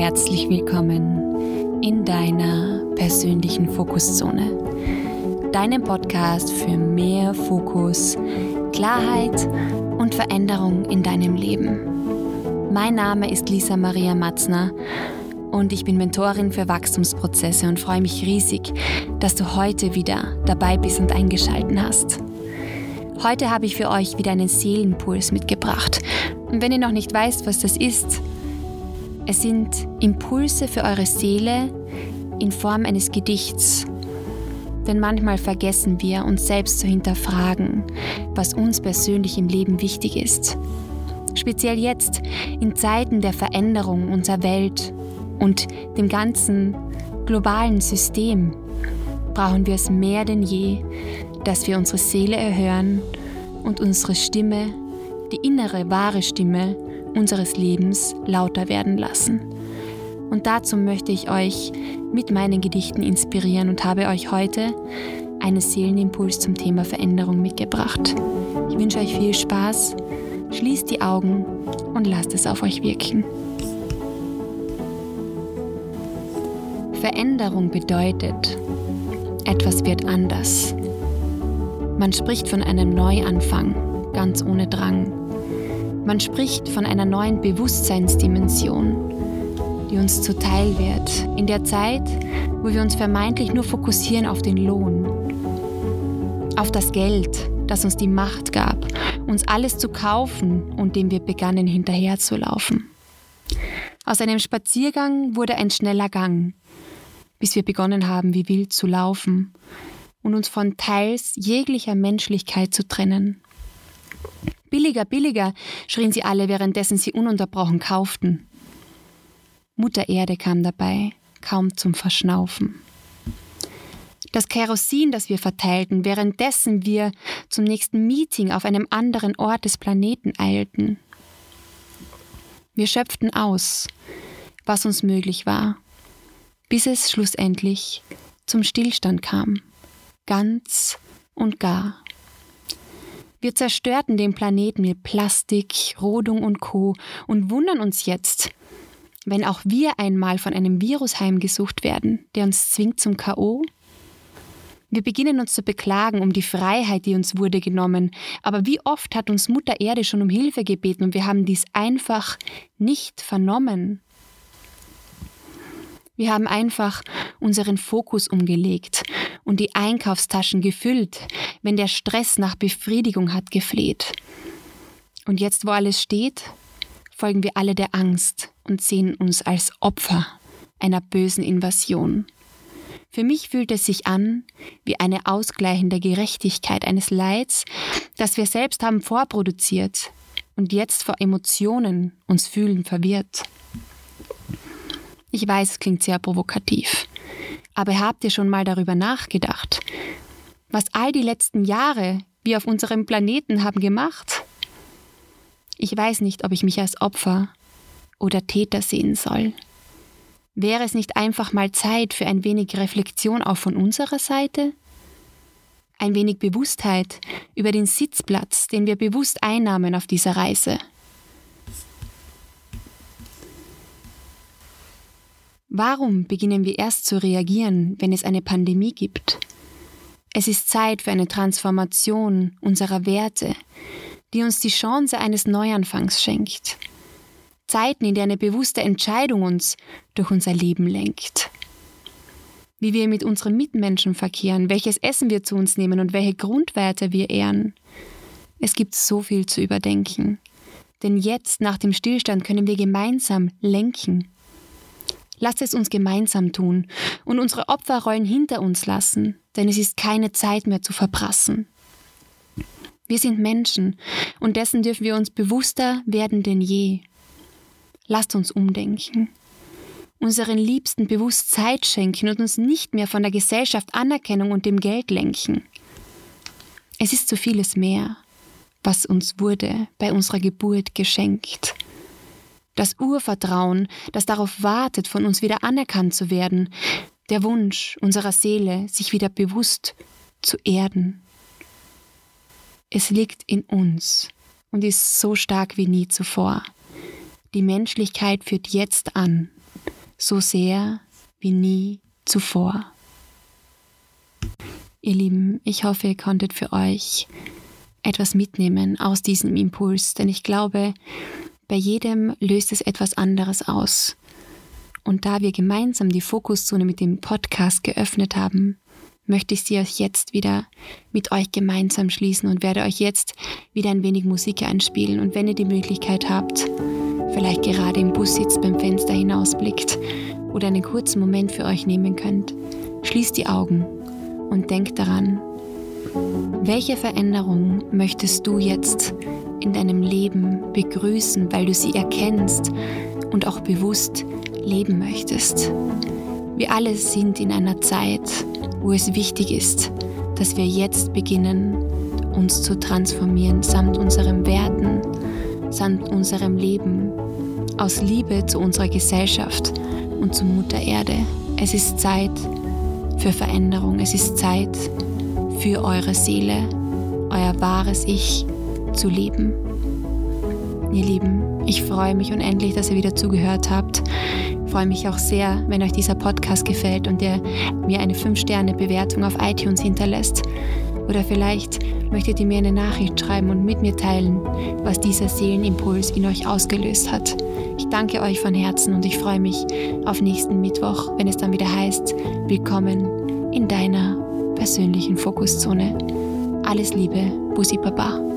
herzlich willkommen in deiner persönlichen Fokuszone, deinem Podcast für mehr Fokus, Klarheit und Veränderung in deinem Leben. Mein Name ist Lisa Maria Matzner und ich bin Mentorin für Wachstumsprozesse und freue mich riesig, dass du heute wieder dabei bist und eingeschalten hast. Heute habe ich für euch wieder einen Seelenpuls mitgebracht. Und wenn ihr noch nicht weißt, was das ist, es sind Impulse für eure Seele in Form eines Gedichts. Denn manchmal vergessen wir, uns selbst zu hinterfragen, was uns persönlich im Leben wichtig ist. Speziell jetzt, in Zeiten der Veränderung unserer Welt und dem ganzen globalen System, brauchen wir es mehr denn je, dass wir unsere Seele erhören und unsere Stimme, die innere, wahre Stimme, unseres Lebens lauter werden lassen. Und dazu möchte ich euch mit meinen Gedichten inspirieren und habe euch heute einen Seelenimpuls zum Thema Veränderung mitgebracht. Ich wünsche euch viel Spaß, schließt die Augen und lasst es auf euch wirken. Veränderung bedeutet, etwas wird anders. Man spricht von einem Neuanfang, ganz ohne Drang. Man spricht von einer neuen Bewusstseinsdimension, die uns zuteil wird, in der Zeit, wo wir uns vermeintlich nur fokussieren auf den Lohn, auf das Geld, das uns die Macht gab, uns alles zu kaufen und dem wir begannen hinterherzulaufen. Aus einem Spaziergang wurde ein schneller Gang, bis wir begonnen haben, wie wild zu laufen und uns von teils jeglicher Menschlichkeit zu trennen. Billiger, billiger, schrien sie alle, währenddessen sie ununterbrochen kauften. Mutter Erde kam dabei, kaum zum Verschnaufen. Das Kerosin, das wir verteilten, währenddessen wir zum nächsten Meeting auf einem anderen Ort des Planeten eilten. Wir schöpften aus, was uns möglich war, bis es schlussendlich zum Stillstand kam, ganz und gar. Wir zerstörten den Planeten mit Plastik, Rodung und Co. und wundern uns jetzt, wenn auch wir einmal von einem Virus heimgesucht werden, der uns zwingt zum KO? Wir beginnen uns zu beklagen um die Freiheit, die uns wurde genommen, aber wie oft hat uns Mutter Erde schon um Hilfe gebeten und wir haben dies einfach nicht vernommen. Wir haben einfach unseren Fokus umgelegt und die Einkaufstaschen gefüllt, wenn der Stress nach Befriedigung hat gefleht. Und jetzt, wo alles steht, folgen wir alle der Angst und sehen uns als Opfer einer bösen Invasion. Für mich fühlt es sich an wie eine ausgleichende Gerechtigkeit eines Leids, das wir selbst haben vorproduziert und jetzt vor Emotionen uns fühlen verwirrt. Ich weiß, es klingt sehr provokativ. Aber habt ihr schon mal darüber nachgedacht, was all die letzten Jahre wir auf unserem Planeten haben gemacht? Ich weiß nicht, ob ich mich als Opfer oder Täter sehen soll. Wäre es nicht einfach mal Zeit für ein wenig Reflexion auch von unserer Seite? Ein wenig Bewusstheit über den Sitzplatz, den wir bewusst einnahmen auf dieser Reise. Warum beginnen wir erst zu reagieren, wenn es eine Pandemie gibt? Es ist Zeit für eine Transformation unserer Werte, die uns die Chance eines Neuanfangs schenkt. Zeiten, in der eine bewusste Entscheidung uns durch unser Leben lenkt. Wie wir mit unseren Mitmenschen verkehren, welches Essen wir zu uns nehmen und welche Grundwerte wir ehren. Es gibt so viel zu überdenken. Denn jetzt, nach dem Stillstand, können wir gemeinsam lenken Lasst es uns gemeinsam tun und unsere Opferrollen hinter uns lassen, denn es ist keine Zeit mehr zu verprassen. Wir sind Menschen und dessen dürfen wir uns bewusster werden denn je. Lasst uns umdenken. Unseren Liebsten bewusst Zeit schenken und uns nicht mehr von der Gesellschaft Anerkennung und dem Geld lenken. Es ist so vieles mehr, was uns wurde bei unserer Geburt geschenkt das Urvertrauen, das darauf wartet, von uns wieder anerkannt zu werden, der Wunsch unserer Seele, sich wieder bewusst zu erden. Es liegt in uns und ist so stark wie nie zuvor. Die Menschlichkeit führt jetzt an. so sehr wie nie zuvor. Ihr Lieben, ich hoffe, ihr konntet für euch etwas mitnehmen aus diesem Impuls, denn ich glaube, bei jedem löst es etwas anderes aus. Und da wir gemeinsam die Fokuszone mit dem Podcast geöffnet haben, möchte ich sie euch jetzt wieder mit euch gemeinsam schließen und werde euch jetzt wieder ein wenig Musik einspielen. Und wenn ihr die Möglichkeit habt, vielleicht gerade im Bus sitzt, beim Fenster hinausblickt oder einen kurzen Moment für euch nehmen könnt, schließt die Augen und denkt daran, welche Veränderung möchtest du jetzt in deinem Leben begrüßen, weil du sie erkennst und auch bewusst leben möchtest? Wir alle sind in einer Zeit, wo es wichtig ist, dass wir jetzt beginnen, uns zu transformieren samt unseren Werten, samt unserem Leben, aus Liebe zu unserer Gesellschaft und zu Mutter Erde. Es ist Zeit für Veränderung, es ist Zeit für eure Seele, euer wahres Ich zu leben. Ihr Lieben, ich freue mich unendlich, dass ihr wieder zugehört habt freue mich auch sehr, wenn euch dieser Podcast gefällt und ihr mir eine 5-Sterne-Bewertung auf iTunes hinterlässt. Oder vielleicht möchtet ihr mir eine Nachricht schreiben und mit mir teilen, was dieser Seelenimpuls in euch ausgelöst hat. Ich danke euch von Herzen und ich freue mich auf nächsten Mittwoch, wenn es dann wieder heißt, willkommen in deiner persönlichen Fokuszone. Alles Liebe, Bussi Baba.